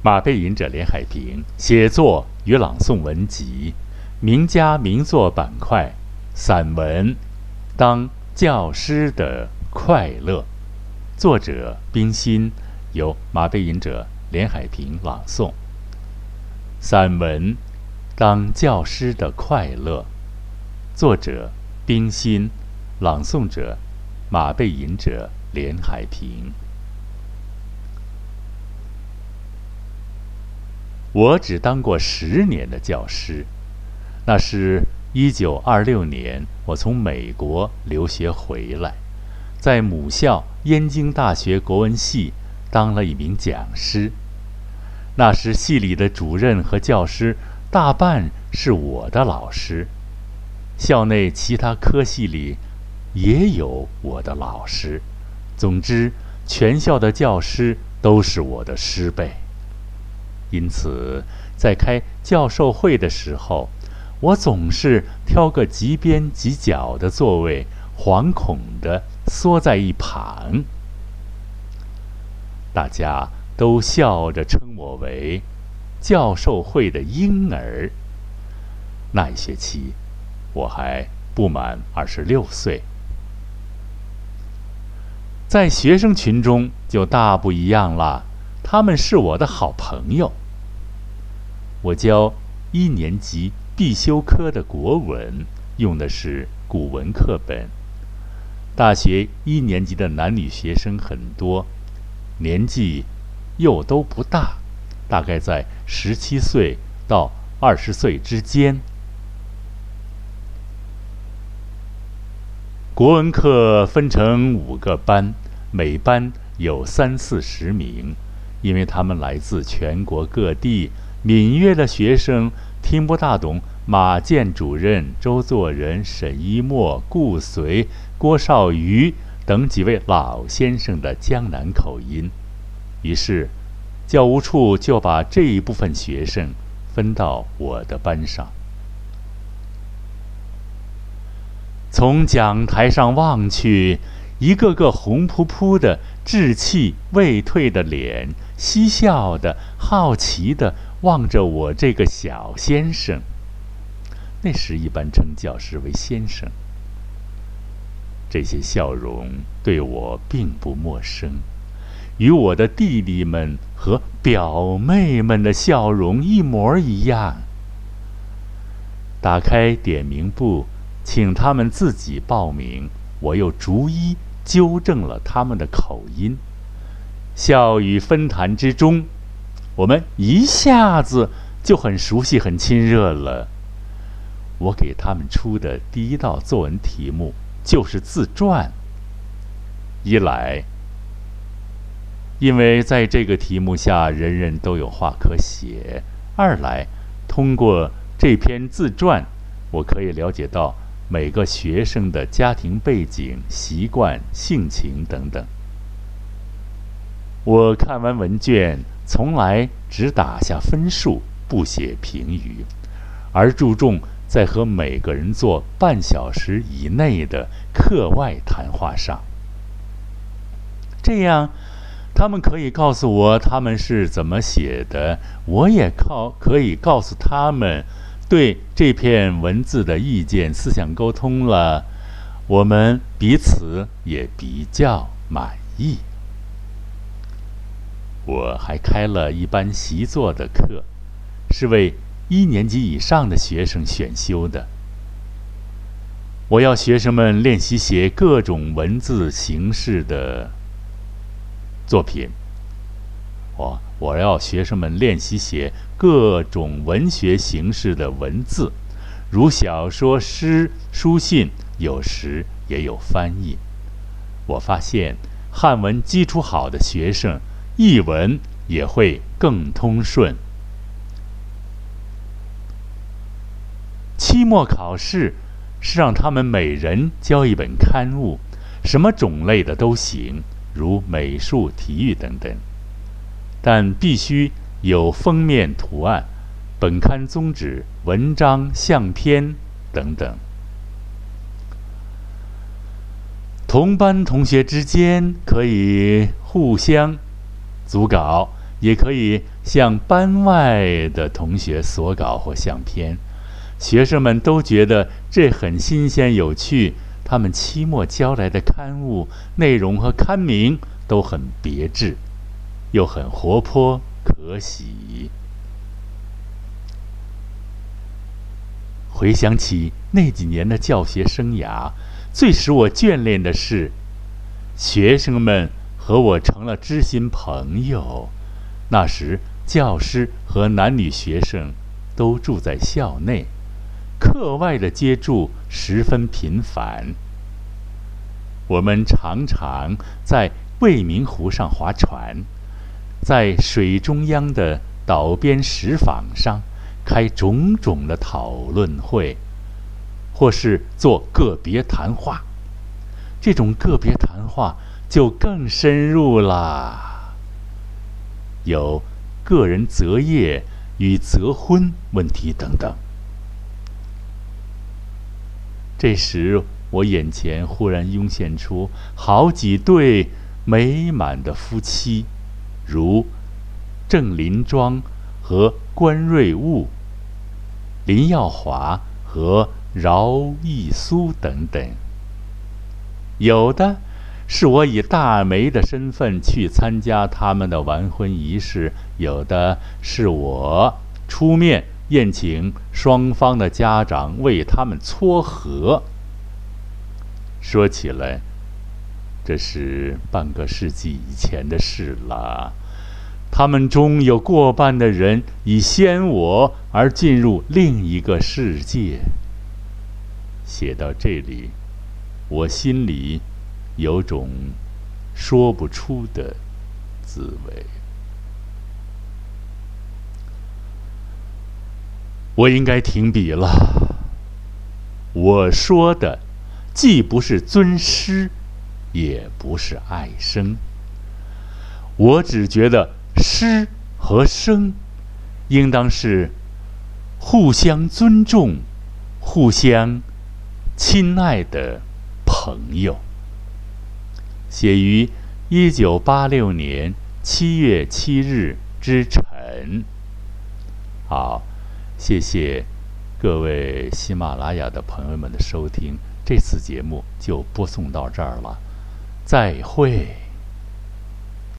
马背吟者连海平写作与朗诵文集，名家名作板块，散文《当教师的快乐》，作者冰心，由马背吟者连海平朗诵。散文《当教师的快乐》，作者冰心，朗诵者马背吟者连海平。我只当过十年的教师，那是一九二六年，我从美国留学回来，在母校燕京大学国文系当了一名讲师。那时系里的主任和教师大半是我的老师，校内其他科系里也有我的老师。总之，全校的教师都是我的师辈。因此，在开教授会的时候，我总是挑个极边极角的座位，惶恐地缩在一旁。大家都笑着称我为“教授会的婴儿”。那一学期，我还不满二十六岁。在学生群中就大不一样了。他们是我的好朋友。我教一年级必修科的国文，用的是古文课本。大学一年级的男女学生很多，年纪又都不大，大概在十七岁到二十岁之间。国文课分成五个班，每班有三四十名。因为他们来自全国各地，闽粤的学生听不大懂马建主任、周作人、沈一墨、顾随、郭少瑜等几位老先生的江南口音，于是教务处就把这一部分学生分到我的班上。从讲台上望去，一个个红扑扑的、稚气未退的脸。嬉笑的、好奇的望着我这个小先生。那时一般称教师为先生。这些笑容对我并不陌生，与我的弟弟们和表妹们的笑容一模一样。打开点名簿，请他们自己报名，我又逐一纠正了他们的口音。笑语分谈之中，我们一下子就很熟悉、很亲热了。我给他们出的第一道作文题目就是自传。一来，因为在这个题目下人人都有话可写；二来，通过这篇自传，我可以了解到每个学生的家庭背景、习惯、性情等等。我看完文卷，从来只打下分数，不写评语，而注重在和每个人做半小时以内的课外谈话上。这样，他们可以告诉我他们是怎么写的，我也靠可以告诉他们对这篇文字的意见。思想沟通了，我们彼此也比较满意。我还开了一班习作的课，是为一年级以上的学生选修的。我要学生们练习写各种文字形式的作品。我我要学生们练习写各种文学形式的文字，如小说、诗、书信，有时也有翻译。我发现汉文基础好的学生。译文也会更通顺。期末考试是让他们每人交一本刊物，什么种类的都行，如美术、体育等等，但必须有封面图案、本刊宗旨、文章、相片等等。同班同学之间可以互相。组稿也可以向班外的同学索稿或相片。学生们都觉得这很新鲜有趣。他们期末交来的刊物内容和刊名都很别致，又很活泼可喜。回想起那几年的教学生涯，最使我眷恋的是，学生们和我成了知心朋友。那时，教师和男女学生都住在校内。课外的接触十分频繁。我们常常在未名湖上划船，在水中央的岛边石坊上开种种的讨论会，或是做个别谈话。这种个别谈话就更深入啦，有个人择业与择婚问题等等。这时，我眼前忽然涌现出好几对美满的夫妻，如郑林庄和关瑞雾、林耀华和饶义苏等等。有的是我以大媒的身份去参加他们的完婚仪式，有的是我出面。宴请双方的家长为他们撮合。说起来，这是半个世纪以前的事了。他们中有过半的人已先我而进入另一个世界。写到这里，我心里有种说不出的滋味。我应该停笔了。我说的，既不是尊师，也不是爱生。我只觉得诗和生，应当是互相尊重、互相亲爱的朋友。写于一九八六年七月七日之晨。好。谢谢各位喜马拉雅的朋友们的收听，这次节目就播送到这儿了，再会。